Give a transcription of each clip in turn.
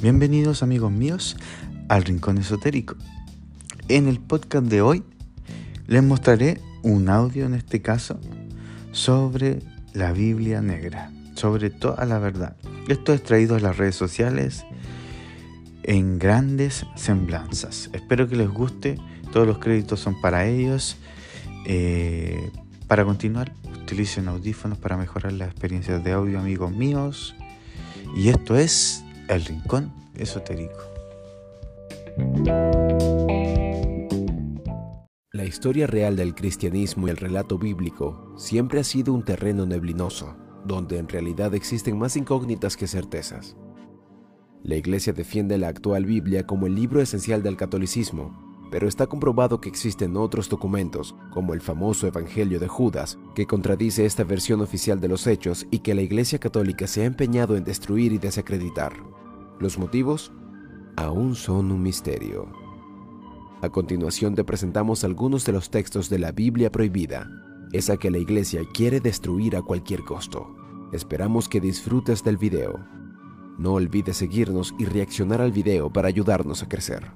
Bienvenidos amigos míos al Rincón Esotérico. En el podcast de hoy les mostraré un audio en este caso sobre la Biblia negra, sobre toda la verdad. Esto es traído a las redes sociales en grandes semblanzas. Espero que les guste, todos los créditos son para ellos. Eh, para continuar, utilicen audífonos para mejorar las experiencias de audio amigos míos. Y esto es el Rincón Esotérico. La historia real del cristianismo y el relato bíblico siempre ha sido un terreno neblinoso, donde en realidad existen más incógnitas que certezas. La Iglesia defiende la actual Biblia como el libro esencial del catolicismo, pero está comprobado que existen otros documentos, como el famoso Evangelio de Judas, que contradice esta versión oficial de los hechos y que la Iglesia Católica se ha empeñado en destruir y desacreditar. Los motivos aún son un misterio. A continuación te presentamos algunos de los textos de la Biblia prohibida, esa que la Iglesia quiere destruir a cualquier costo. Esperamos que disfrutes del video. No olvides seguirnos y reaccionar al video para ayudarnos a crecer.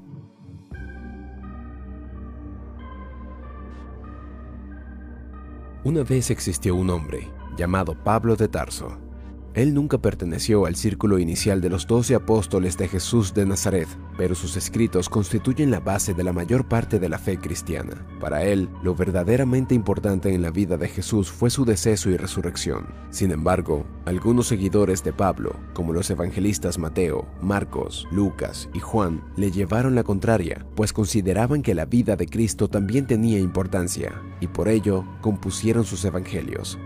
Una vez existió un hombre llamado Pablo de Tarso. Él nunca perteneció al círculo inicial de los doce apóstoles de Jesús de Nazaret, pero sus escritos constituyen la base de la mayor parte de la fe cristiana. Para él, lo verdaderamente importante en la vida de Jesús fue su deceso y resurrección. Sin embargo, algunos seguidores de Pablo, como los evangelistas Mateo, Marcos, Lucas y Juan, le llevaron la contraria, pues consideraban que la vida de Cristo también tenía importancia, y por ello compusieron sus evangelios.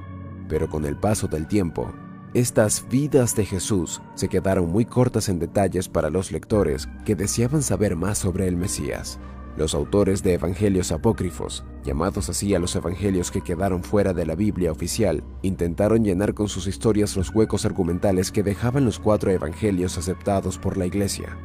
Pero con el paso del tiempo, estas vidas de Jesús se quedaron muy cortas en detalles para los lectores que deseaban saber más sobre el Mesías. Los autores de evangelios apócrifos, llamados así a los evangelios que quedaron fuera de la Biblia oficial, intentaron llenar con sus historias los huecos argumentales que dejaban los cuatro evangelios aceptados por la Iglesia.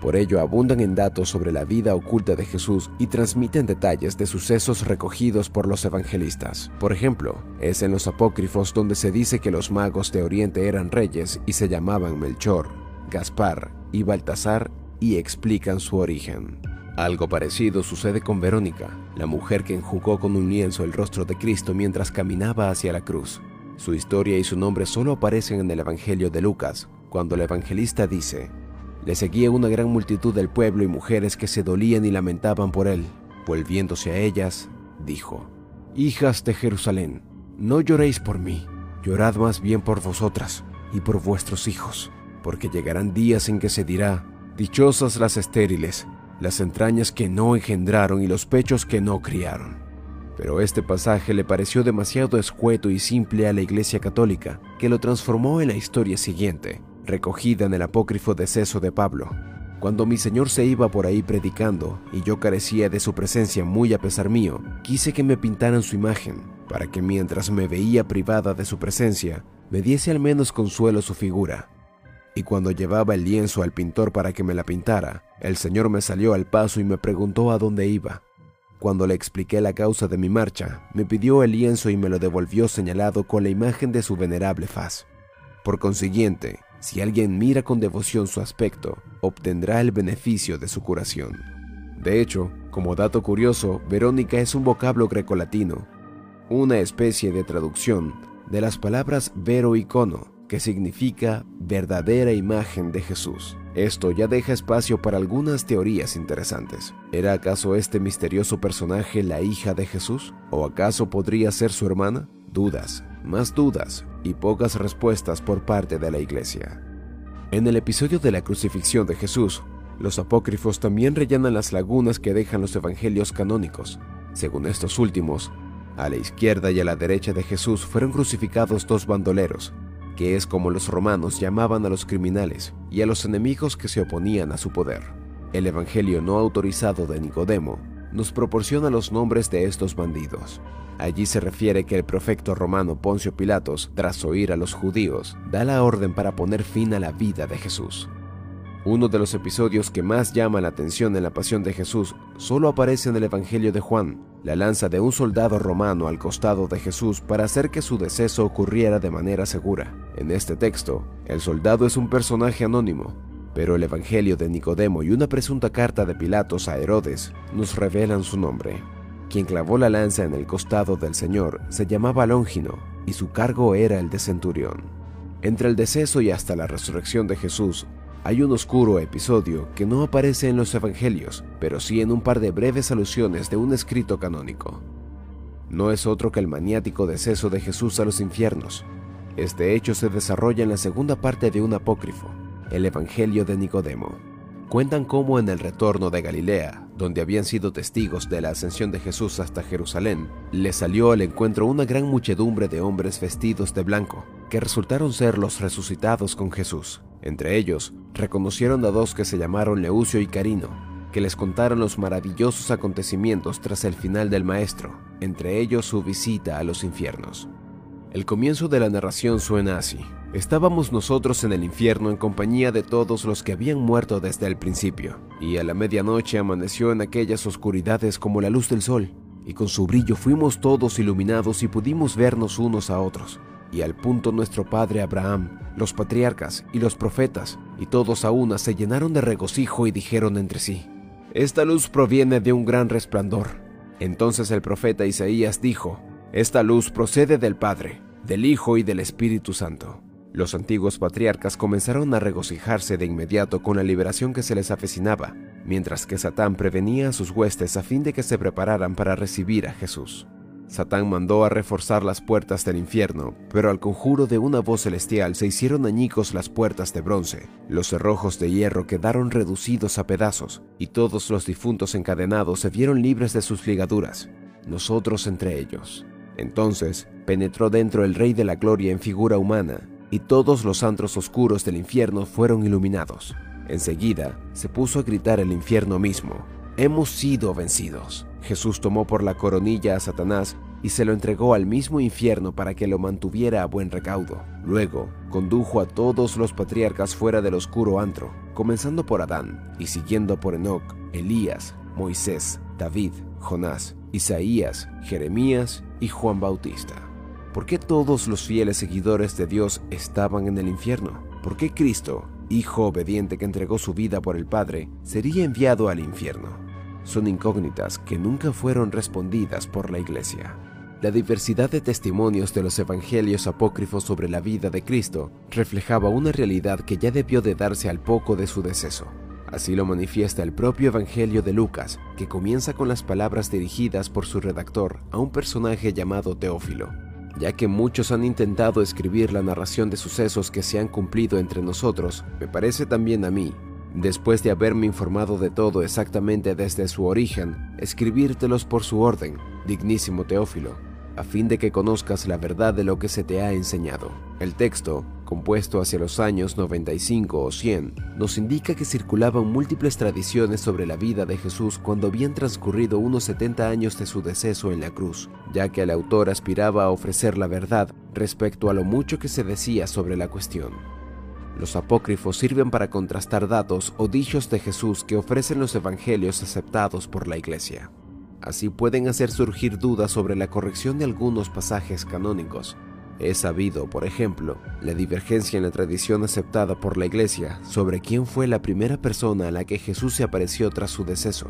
Por ello abundan en datos sobre la vida oculta de Jesús y transmiten detalles de sucesos recogidos por los evangelistas. Por ejemplo, es en los apócrifos donde se dice que los magos de Oriente eran reyes y se llamaban Melchor, Gaspar y Baltasar y explican su origen. Algo parecido sucede con Verónica, la mujer que enjugó con un lienzo el rostro de Cristo mientras caminaba hacia la cruz. Su historia y su nombre solo aparecen en el Evangelio de Lucas, cuando el evangelista dice, le seguía una gran multitud del pueblo y mujeres que se dolían y lamentaban por él. Volviéndose a ellas, dijo, Hijas de Jerusalén, no lloréis por mí, llorad más bien por vosotras y por vuestros hijos, porque llegarán días en que se dirá, Dichosas las estériles, las entrañas que no engendraron y los pechos que no criaron. Pero este pasaje le pareció demasiado escueto y simple a la Iglesia Católica, que lo transformó en la historia siguiente, recogida en el apócrifo deceso de Pablo. Cuando mi Señor se iba por ahí predicando y yo carecía de su presencia muy a pesar mío, quise que me pintaran su imagen, para que mientras me veía privada de su presencia, me diese al menos consuelo su figura. Y cuando llevaba el lienzo al pintor para que me la pintara, el Señor me salió al paso y me preguntó a dónde iba. Cuando le expliqué la causa de mi marcha, me pidió el lienzo y me lo devolvió señalado con la imagen de su venerable faz. Por consiguiente, si alguien mira con devoción su aspecto, obtendrá el beneficio de su curación. De hecho, como dato curioso, Verónica es un vocablo grecolatino, una especie de traducción de las palabras vero icono, que significa verdadera imagen de Jesús. Esto ya deja espacio para algunas teorías interesantes. ¿Era acaso este misterioso personaje la hija de Jesús? ¿O acaso podría ser su hermana? Dudas, más dudas y pocas respuestas por parte de la iglesia. En el episodio de la crucifixión de Jesús, los apócrifos también rellenan las lagunas que dejan los evangelios canónicos. Según estos últimos, a la izquierda y a la derecha de Jesús fueron crucificados dos bandoleros, que es como los romanos llamaban a los criminales y a los enemigos que se oponían a su poder. El Evangelio no autorizado de Nicodemo nos proporciona los nombres de estos bandidos. Allí se refiere que el prefecto romano Poncio Pilatos, tras oír a los judíos, da la orden para poner fin a la vida de Jesús. Uno de los episodios que más llama la atención en la pasión de Jesús solo aparece en el Evangelio de Juan, la lanza de un soldado romano al costado de Jesús para hacer que su deceso ocurriera de manera segura. En este texto, el soldado es un personaje anónimo, pero el Evangelio de Nicodemo y una presunta carta de Pilatos a Herodes nos revelan su nombre. Quien clavó la lanza en el costado del Señor se llamaba Longino y su cargo era el de centurión. Entre el deceso y hasta la resurrección de Jesús hay un oscuro episodio que no aparece en los evangelios, pero sí en un par de breves alusiones de un escrito canónico. No es otro que el maniático deceso de Jesús a los infiernos. Este hecho se desarrolla en la segunda parte de un apócrifo, el Evangelio de Nicodemo. Cuentan cómo en el retorno de Galilea, donde habían sido testigos de la ascensión de Jesús hasta Jerusalén, le salió al encuentro una gran muchedumbre de hombres vestidos de blanco, que resultaron ser los resucitados con Jesús. Entre ellos, reconocieron a dos que se llamaron Leucio y Carino, que les contaron los maravillosos acontecimientos tras el final del Maestro, entre ellos su visita a los infiernos. El comienzo de la narración suena así. Estábamos nosotros en el infierno en compañía de todos los que habían muerto desde el principio, y a la medianoche amaneció en aquellas oscuridades como la luz del sol, y con su brillo fuimos todos iluminados y pudimos vernos unos a otros. Y al punto nuestro padre Abraham, los patriarcas y los profetas, y todos a una se llenaron de regocijo y dijeron entre sí, Esta luz proviene de un gran resplandor. Entonces el profeta Isaías dijo, Esta luz procede del Padre, del Hijo y del Espíritu Santo. Los antiguos patriarcas comenzaron a regocijarse de inmediato con la liberación que se les avecinaba, mientras que Satán prevenía a sus huestes a fin de que se prepararan para recibir a Jesús. Satán mandó a reforzar las puertas del infierno, pero al conjuro de una voz celestial se hicieron añicos las puertas de bronce, los cerrojos de hierro quedaron reducidos a pedazos, y todos los difuntos encadenados se vieron libres de sus ligaduras, nosotros entre ellos. Entonces penetró dentro el Rey de la Gloria en figura humana, y todos los antros oscuros del infierno fueron iluminados. Enseguida se puso a gritar el infierno mismo, Hemos sido vencidos. Jesús tomó por la coronilla a Satanás y se lo entregó al mismo infierno para que lo mantuviera a buen recaudo. Luego, condujo a todos los patriarcas fuera del oscuro antro, comenzando por Adán y siguiendo por Enoc, Elías, Moisés, David, Jonás, Isaías, Jeremías y Juan Bautista. ¿Por qué todos los fieles seguidores de Dios estaban en el infierno? ¿Por qué Cristo, Hijo obediente que entregó su vida por el Padre, sería enviado al infierno? son incógnitas que nunca fueron respondidas por la Iglesia. La diversidad de testimonios de los evangelios apócrifos sobre la vida de Cristo reflejaba una realidad que ya debió de darse al poco de su deceso. Así lo manifiesta el propio Evangelio de Lucas, que comienza con las palabras dirigidas por su redactor a un personaje llamado Teófilo, ya que muchos han intentado escribir la narración de sucesos que se han cumplido entre nosotros, me parece también a mí Después de haberme informado de todo exactamente desde su origen, escribírtelos por su orden, dignísimo Teófilo, a fin de que conozcas la verdad de lo que se te ha enseñado. El texto, compuesto hacia los años 95 o 100, nos indica que circulaban múltiples tradiciones sobre la vida de Jesús cuando habían transcurrido unos 70 años de su deceso en la cruz, ya que el autor aspiraba a ofrecer la verdad respecto a lo mucho que se decía sobre la cuestión. Los apócrifos sirven para contrastar datos o dichos de Jesús que ofrecen los evangelios aceptados por la Iglesia. Así pueden hacer surgir dudas sobre la corrección de algunos pasajes canónicos. Es sabido, por ejemplo, la divergencia en la tradición aceptada por la Iglesia sobre quién fue la primera persona a la que Jesús se apareció tras su deceso.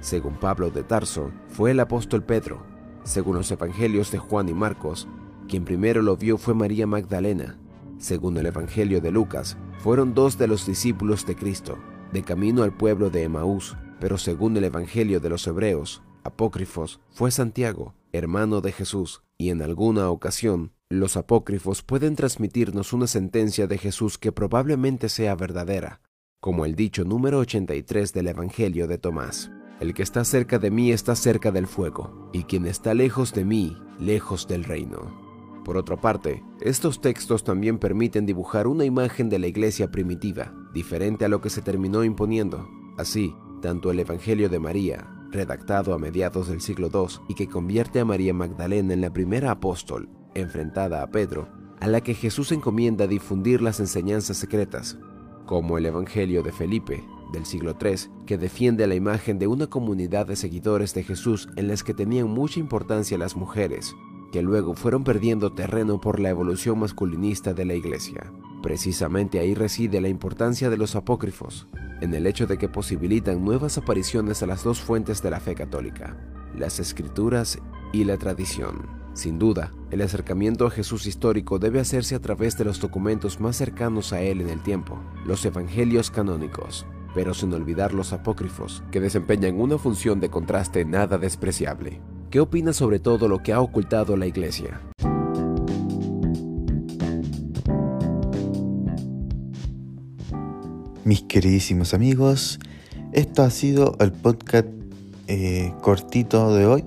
Según Pablo de Tarso, fue el apóstol Pedro. Según los evangelios de Juan y Marcos, quien primero lo vio fue María Magdalena, según el Evangelio de Lucas, fueron dos de los discípulos de Cristo, de camino al pueblo de Emaús, pero según el Evangelio de los Hebreos, apócrifos, fue Santiago, hermano de Jesús, y en alguna ocasión, los apócrifos pueden transmitirnos una sentencia de Jesús que probablemente sea verdadera, como el dicho número 83 del Evangelio de Tomás. El que está cerca de mí está cerca del fuego, y quien está lejos de mí, lejos del reino. Por otra parte, estos textos también permiten dibujar una imagen de la iglesia primitiva, diferente a lo que se terminó imponiendo. Así, tanto el Evangelio de María, redactado a mediados del siglo II y que convierte a María Magdalena en la primera apóstol, enfrentada a Pedro, a la que Jesús encomienda difundir las enseñanzas secretas, como el Evangelio de Felipe, del siglo III, que defiende la imagen de una comunidad de seguidores de Jesús en las que tenían mucha importancia las mujeres, que luego fueron perdiendo terreno por la evolución masculinista de la Iglesia. Precisamente ahí reside la importancia de los apócrifos, en el hecho de que posibilitan nuevas apariciones a las dos fuentes de la fe católica, las escrituras y la tradición. Sin duda, el acercamiento a Jesús histórico debe hacerse a través de los documentos más cercanos a Él en el tiempo, los evangelios canónicos, pero sin olvidar los apócrifos, que desempeñan una función de contraste nada despreciable. ¿Qué opinas sobre todo lo que ha ocultado la Iglesia? Mis queridísimos amigos, esto ha sido el podcast eh, cortito de hoy,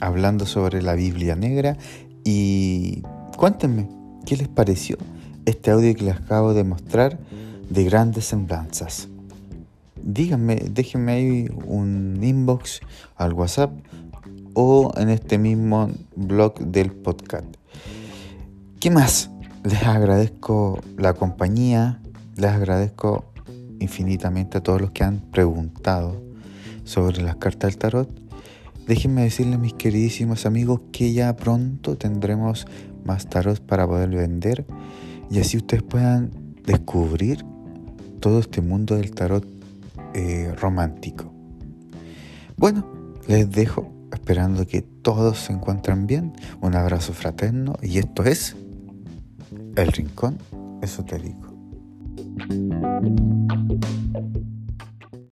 hablando sobre la Biblia negra y cuéntenme, ¿qué les pareció este audio que les acabo de mostrar de grandes semblanzas? Díganme, déjenme ahí un inbox al WhatsApp o en este mismo blog del podcast. ¿Qué más? Les agradezco la compañía, les agradezco infinitamente a todos los que han preguntado sobre las cartas del tarot. Déjenme decirles, mis queridísimos amigos, que ya pronto tendremos más tarot para poder vender y así ustedes puedan descubrir todo este mundo del tarot eh, romántico. Bueno, les dejo esperando que todos se encuentren bien. Un abrazo fraterno y esto es El Rincón Esotérico. Thank you.